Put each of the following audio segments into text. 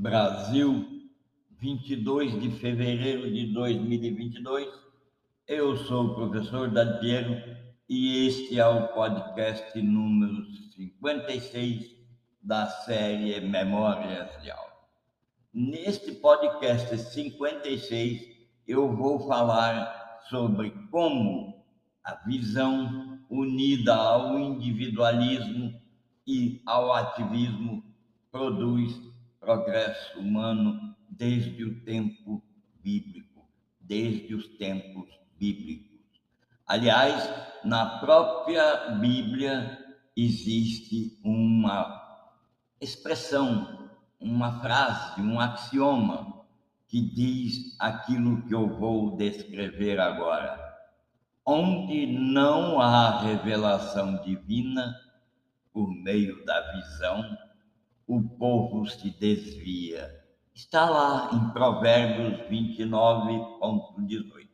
Brasil, 22 de fevereiro de 2022. Eu sou o professor Dantiero e este é o podcast número 56 da série Memórias de Aula. Neste podcast 56, eu vou falar sobre como a visão unida ao individualismo e ao ativismo produz progresso humano desde o tempo bíblico, desde os tempos bíblicos. Aliás, na própria Bíblia existe uma expressão, uma frase, um axioma que diz aquilo que eu vou descrever agora. Onde não há revelação divina por meio da visão, o povo se desvia. Está lá em Provérbios 29.18.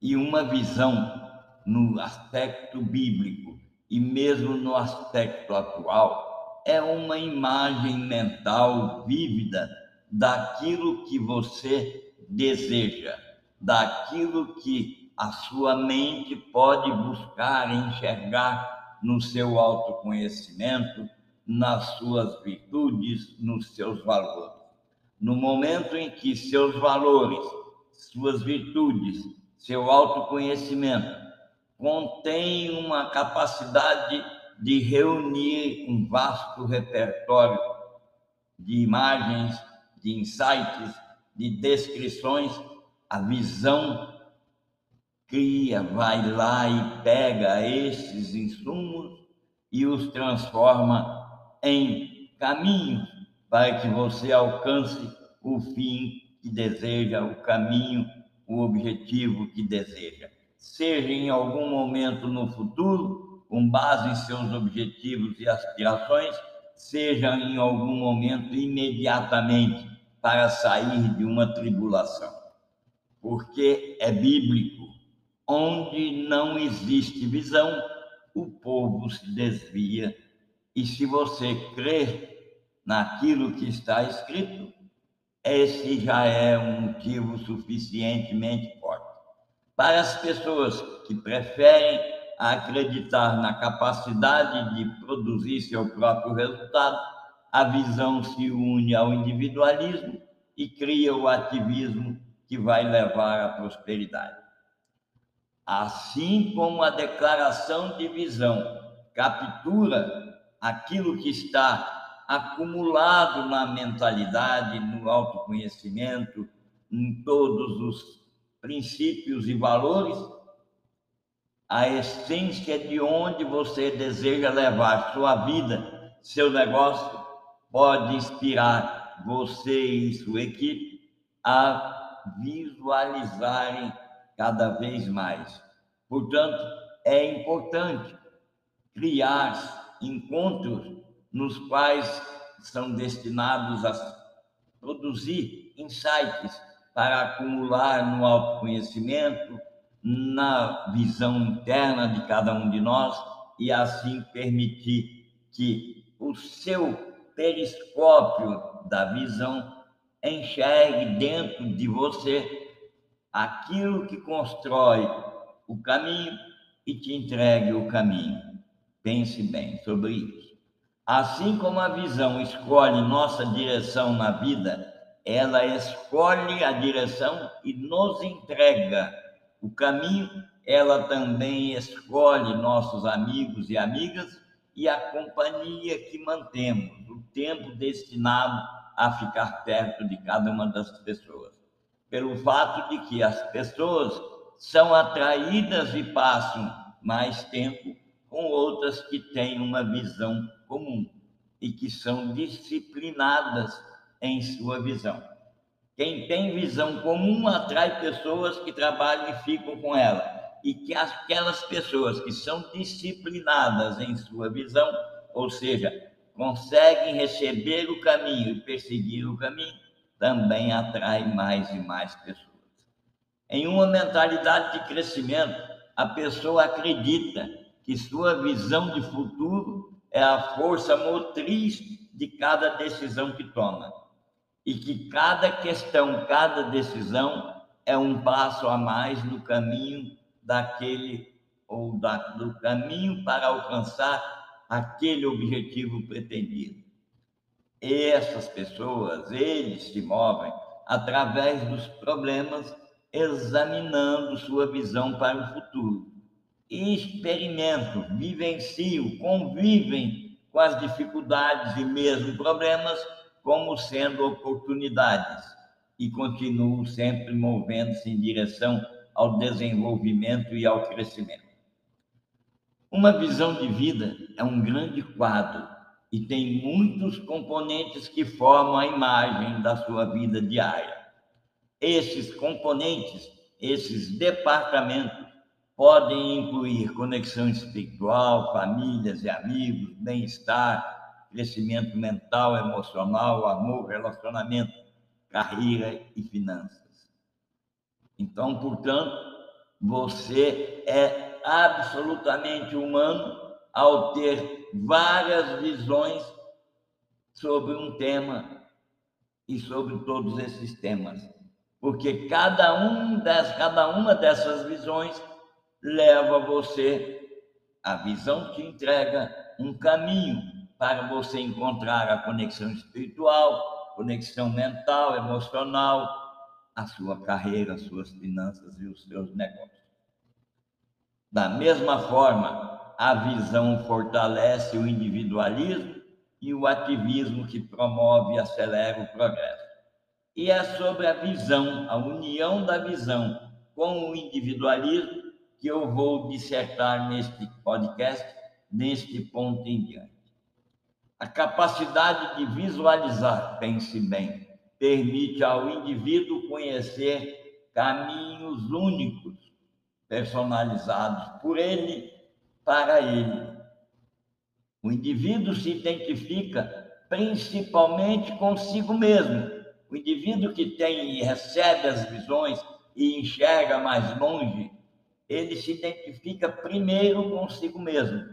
E uma visão no aspecto bíblico e mesmo no aspecto atual é uma imagem mental vívida daquilo que você deseja, daquilo que a sua mente pode buscar enxergar no seu autoconhecimento, nas suas virtudes, nos seus valores. No momento em que seus valores, suas virtudes, seu autoconhecimento contém uma capacidade de reunir um vasto repertório de imagens, de insights, de descrições, a visão cria, vai lá e pega esses insumos e os transforma em caminhos para que você alcance o fim que deseja, o caminho, o objetivo que deseja. Seja em algum momento no futuro, com base em seus objetivos e aspirações, seja em algum momento imediatamente para sair de uma tribulação. Porque é bíblico, onde não existe visão, o povo se desvia e se você crer naquilo que está escrito, esse já é um motivo suficientemente forte. Para as pessoas que preferem acreditar na capacidade de produzir seu próprio resultado, a visão se une ao individualismo e cria o ativismo que vai levar à prosperidade. Assim como a declaração de visão captura aquilo que está acumulado na mentalidade, no autoconhecimento, em todos os princípios e valores, a essência de onde você deseja levar sua vida, seu negócio, pode inspirar você e sua equipe a visualizarem cada vez mais. Portanto, é importante criar encontros nos quais são destinados a produzir insights para acumular no autoconhecimento, na visão interna de cada um de nós e assim permitir que o seu periscópio da visão enxergue dentro de você aquilo que constrói o caminho e te entregue o caminho. Pense bem sobre isso. Assim como a visão escolhe nossa direção na vida, ela escolhe a direção e nos entrega o caminho, ela também escolhe nossos amigos e amigas e a companhia que mantemos, o tempo destinado a ficar perto de cada uma das pessoas. Pelo fato de que as pessoas são atraídas e passam mais tempo com outras que têm uma visão comum e que são disciplinadas em sua visão. Quem tem visão comum atrai pessoas que trabalham e ficam com ela. E que aquelas pessoas que são disciplinadas em sua visão, ou seja, conseguem receber o caminho e perseguir o caminho, também atrai mais e mais pessoas. Em uma mentalidade de crescimento, a pessoa acredita que sua visão de futuro é a força motriz de cada decisão que toma. e que cada questão, cada decisão é um passo a mais no caminho daquele ou da, do caminho para alcançar aquele objetivo pretendido. E essas pessoas, eles se movem através dos problemas, examinando sua visão para o futuro. E experimentam, vivenciam, convivem com as dificuldades e mesmo problemas como sendo oportunidades e continuam sempre movendo-se em direção ao desenvolvimento e ao crescimento. Uma visão de vida é um grande quadro e tem muitos componentes que formam a imagem da sua vida diária. Esses componentes, esses departamentos, podem incluir conexão espiritual, famílias e amigos, bem-estar, crescimento mental, emocional, amor, relacionamento, carreira e finanças. Então, portanto, você é absolutamente humano ao ter várias visões sobre um tema e sobre todos esses temas. Porque cada, um das, cada uma dessas visões leva você, a visão te entrega um caminho para você encontrar a conexão espiritual, conexão mental, emocional, a sua carreira, as suas finanças e os seus negócios. Da mesma forma, a visão fortalece o individualismo e o ativismo que promove e acelera o progresso. E é sobre a visão, a união da visão com o individualismo que eu vou dissertar neste podcast, neste ponto em diante. A capacidade de visualizar, pense bem, permite ao indivíduo conhecer caminhos únicos, personalizados por ele para ele. O indivíduo se identifica principalmente consigo mesmo. O indivíduo que tem e recebe as visões e enxerga mais longe, ele se identifica primeiro consigo mesmo,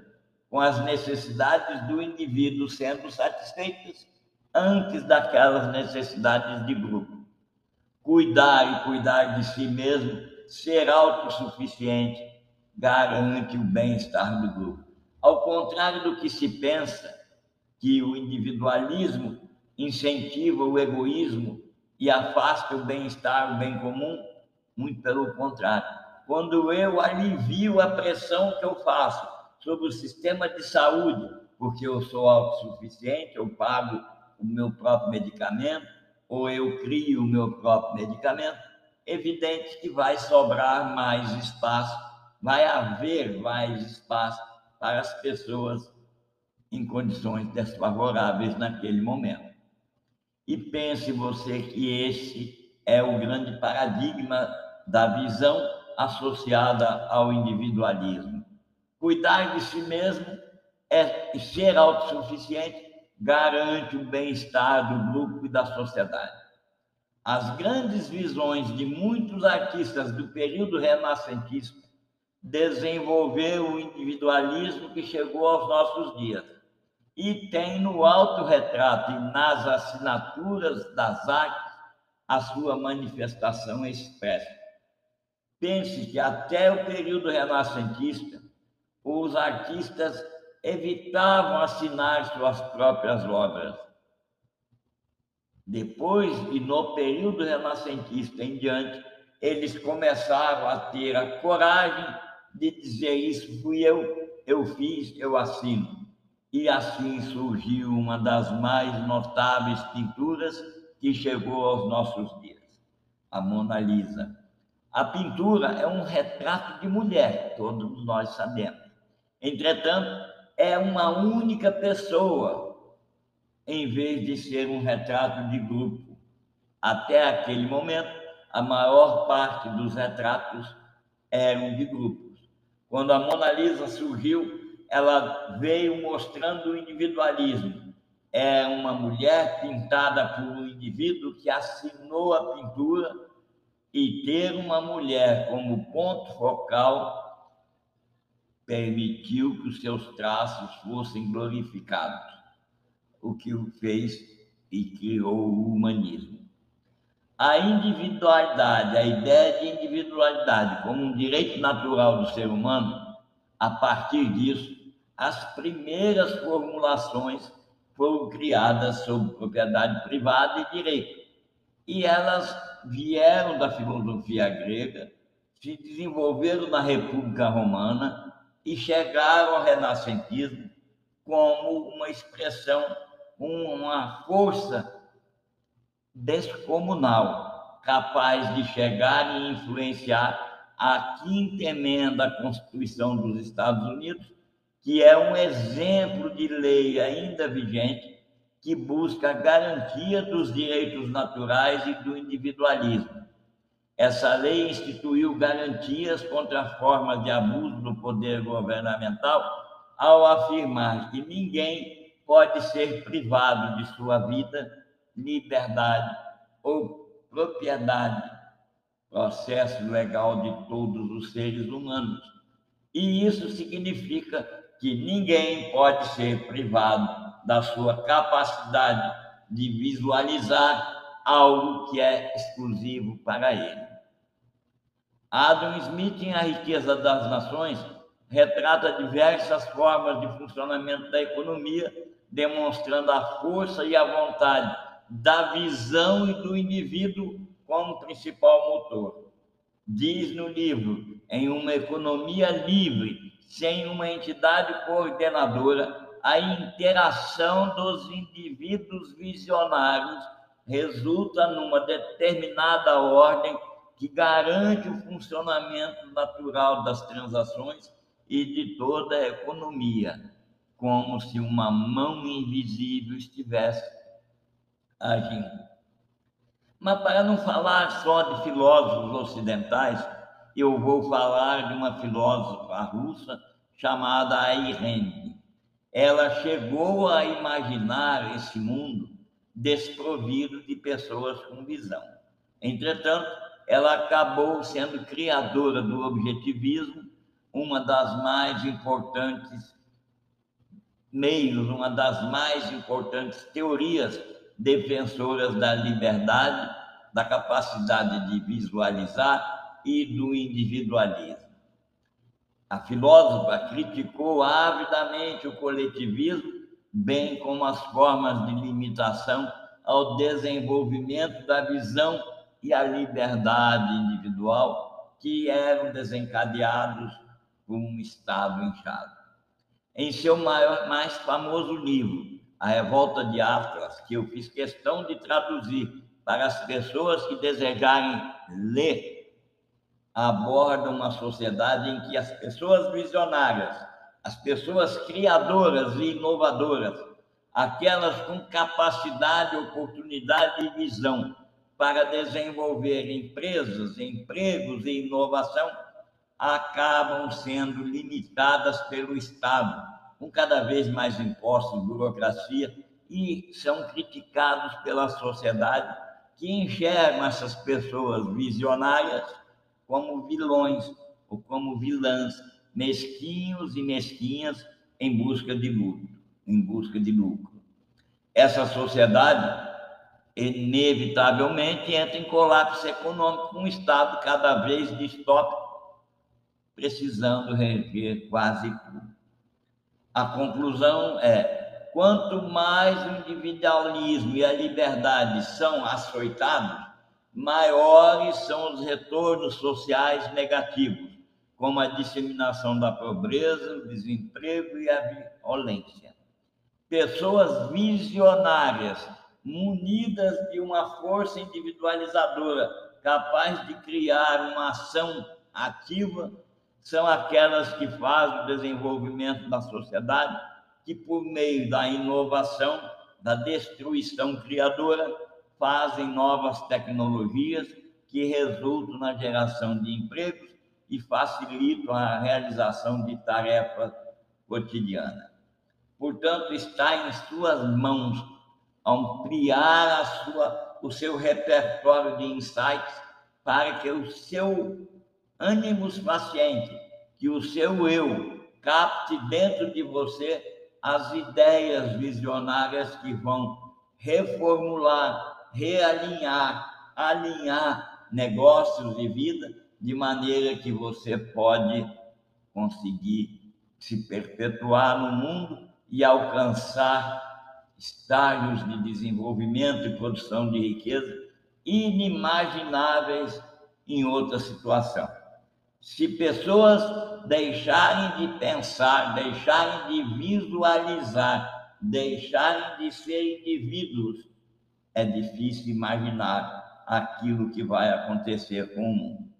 com as necessidades do indivíduo sendo satisfeitas antes daquelas necessidades de grupo. Cuidar e cuidar de si mesmo, ser autossuficiente, garante o bem-estar do grupo. Ao contrário do que se pensa, que o individualismo incentiva o egoísmo e afasta o bem-estar, o bem comum, muito pelo contrário. Quando eu alivio a pressão que eu faço sobre o sistema de saúde, porque eu sou autossuficiente, eu pago o meu próprio medicamento, ou eu crio o meu próprio medicamento, evidente que vai sobrar mais espaço vai haver mais espaço para as pessoas em condições desfavoráveis naquele momento. E pense você que esse é o grande paradigma da visão associada ao individualismo. Cuidar de si mesmo é ser autossuficiente, garante o bem-estar do grupo e da sociedade. As grandes visões de muitos artistas do período renascentista desenvolver o individualismo que chegou aos nossos dias. E tem no autorretrato e nas assinaturas das artes a sua manifestação expressa. Pense que até o período renascentista, os artistas evitavam assinar suas próprias obras. Depois e no período renascentista em diante, eles começaram a ter a coragem de dizer isso fui eu, eu fiz, eu assino. E assim surgiu uma das mais notáveis pinturas que chegou aos nossos dias, a Mona Lisa. A pintura é um retrato de mulher, todos nós sabemos. Entretanto, é uma única pessoa, em vez de ser um retrato de grupo. Até aquele momento, a maior parte dos retratos eram de grupo. Quando a Mona Lisa surgiu, ela veio mostrando o individualismo. É uma mulher pintada por um indivíduo que assinou a pintura e ter uma mulher como ponto focal permitiu que os seus traços fossem glorificados, o que o fez e criou o humanismo. A individualidade, a ideia de individualidade como um direito natural do ser humano, a partir disso, as primeiras formulações foram criadas sobre propriedade privada e direito. E elas vieram da filosofia grega, se desenvolveram na República Romana e chegaram ao renascentismo como uma expressão, uma força descomunal, capaz de chegar e influenciar a quinta emenda da Constituição dos Estados Unidos, que é um exemplo de lei ainda vigente que busca a garantia dos direitos naturais e do individualismo. Essa lei instituiu garantias contra formas de abuso do poder governamental ao afirmar que ninguém pode ser privado de sua vida, liberdade ou propriedade, processo legal de todos os seres humanos. E isso significa que ninguém pode ser privado da sua capacidade de visualizar algo que é exclusivo para ele. Adam Smith, em A Riqueza das Nações, retrata diversas formas de funcionamento da economia, demonstrando a força e a vontade da visão e do indivíduo como principal motor. Diz no livro, em uma economia livre, sem uma entidade coordenadora, a interação dos indivíduos visionários resulta numa determinada ordem que garante o funcionamento natural das transações e de toda a economia, como se uma mão invisível estivesse agindo. Mas para não falar só de filósofos ocidentais, eu vou falar de uma filósofa russa chamada Ayn Ela chegou a imaginar esse mundo desprovido de pessoas com visão. Entretanto, ela acabou sendo criadora do objetivismo, uma das mais importantes meios, uma das mais importantes teorias defensoras da liberdade, da capacidade de visualizar e do individualismo. A filósofa criticou avidamente o coletivismo, bem como as formas de limitação ao desenvolvimento da visão e a liberdade individual que eram desencadeados por um Estado inchado. Em seu maior, mais famoso livro, A Revolta de Atlas, que eu fiz questão de traduzir para as pessoas que desejarem ler aborda uma sociedade em que as pessoas visionárias, as pessoas criadoras e inovadoras, aquelas com capacidade, oportunidade e visão para desenvolver empresas, empregos e inovação, acabam sendo limitadas pelo Estado, com cada vez mais impostos, burocracia, e são criticados pela sociedade que enxergam essas pessoas visionárias como vilões ou como vilãs, mesquinhos e mesquinhas em busca de lucro, em busca de lucro. Essa sociedade inevitavelmente entra em colapso econômico com um Estado cada vez distópico, precisando reger quase tudo. A conclusão é: quanto mais o individualismo e a liberdade são açoitados, maiores são os retornos sociais negativos, como a disseminação da pobreza, o desemprego e a violência. Pessoas visionárias, munidas de uma força individualizadora, capaz de criar uma ação ativa, são aquelas que fazem o desenvolvimento da sociedade, que por meio da inovação, da destruição criadora, fazem novas tecnologias que resultam na geração de empregos e facilitam a realização de tarefas cotidianas. Portanto, está em suas mãos ampliar sua, o seu repertório de insights para que o seu ânimo paciente, que o seu eu capte dentro de você as ideias visionárias que vão reformular, realinhar, alinhar negócios e vida de maneira que você pode conseguir se perpetuar no mundo e alcançar estágios de desenvolvimento e produção de riqueza inimagináveis em outra situação. Se pessoas deixarem de pensar, deixarem de visualizar, deixarem de ser indivíduos, é difícil imaginar aquilo que vai acontecer com o mundo.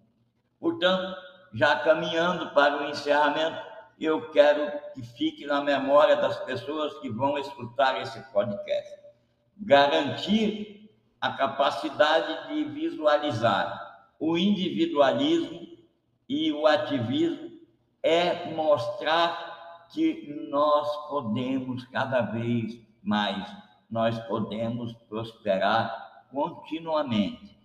Portanto, já caminhando para o encerramento, eu quero que fique na memória das pessoas que vão escutar esse podcast. Garantir a capacidade de visualizar o individualismo e o ativismo é mostrar que nós podemos cada vez mais, nós podemos prosperar continuamente.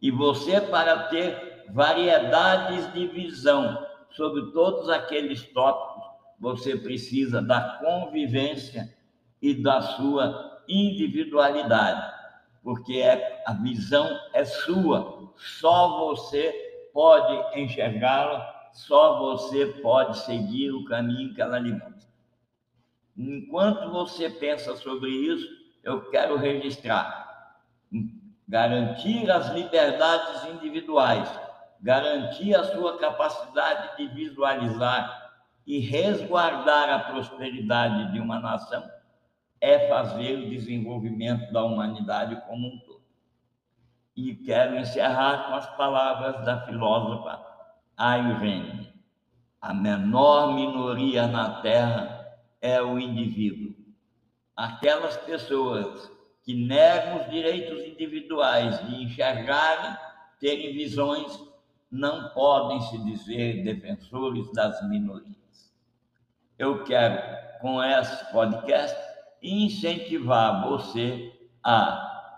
E você, para ter variedades de visão sobre todos aqueles tópicos, você precisa da convivência e da sua individualidade, porque é, a visão é sua, só você pode enxergá-la, só você pode seguir o caminho que ela lhe mostra. Enquanto você pensa sobre isso, eu quero registrar, garantir as liberdades individuais, garantir a sua capacidade de visualizar e resguardar a prosperidade de uma nação é fazer o desenvolvimento da humanidade como um todo. E quero encerrar com as palavras da filósofa Ayn A menor minoria na Terra é o indivíduo. Aquelas pessoas que negam os direitos individuais de enxergarem, terem visões, não podem se dizer defensores das minorias. Eu quero, com esse podcast, incentivar você a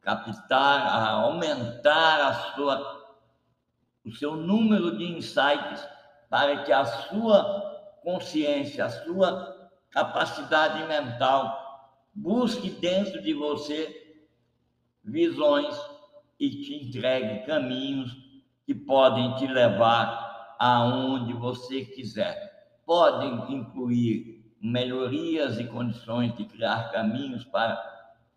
captar, a aumentar a sua, o seu número de insights para que a sua consciência, a sua capacidade mental. Busque dentro de você visões e te entregue caminhos que podem te levar aonde você quiser. Podem incluir melhorias e condições de criar caminhos para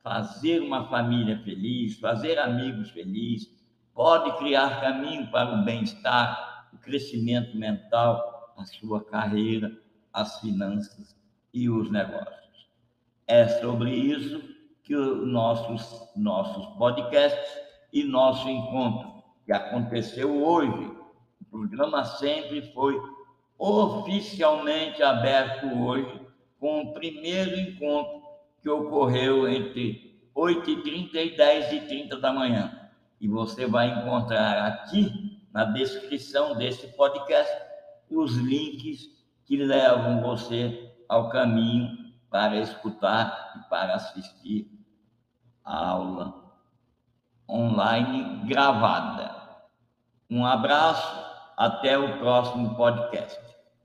fazer uma família feliz, fazer amigos felizes, pode criar caminho para o bem-estar, o crescimento mental, a sua carreira, as finanças e os negócios. É sobre isso que os nossos, nossos podcasts e nosso encontro, que aconteceu hoje, o programa sempre foi oficialmente aberto hoje, com o primeiro encontro que ocorreu entre 8h30 e 10h30 da manhã. E você vai encontrar aqui na descrição desse podcast os links que levam você ao caminho para escutar e para assistir a aula online gravada. Um abraço, até o próximo podcast.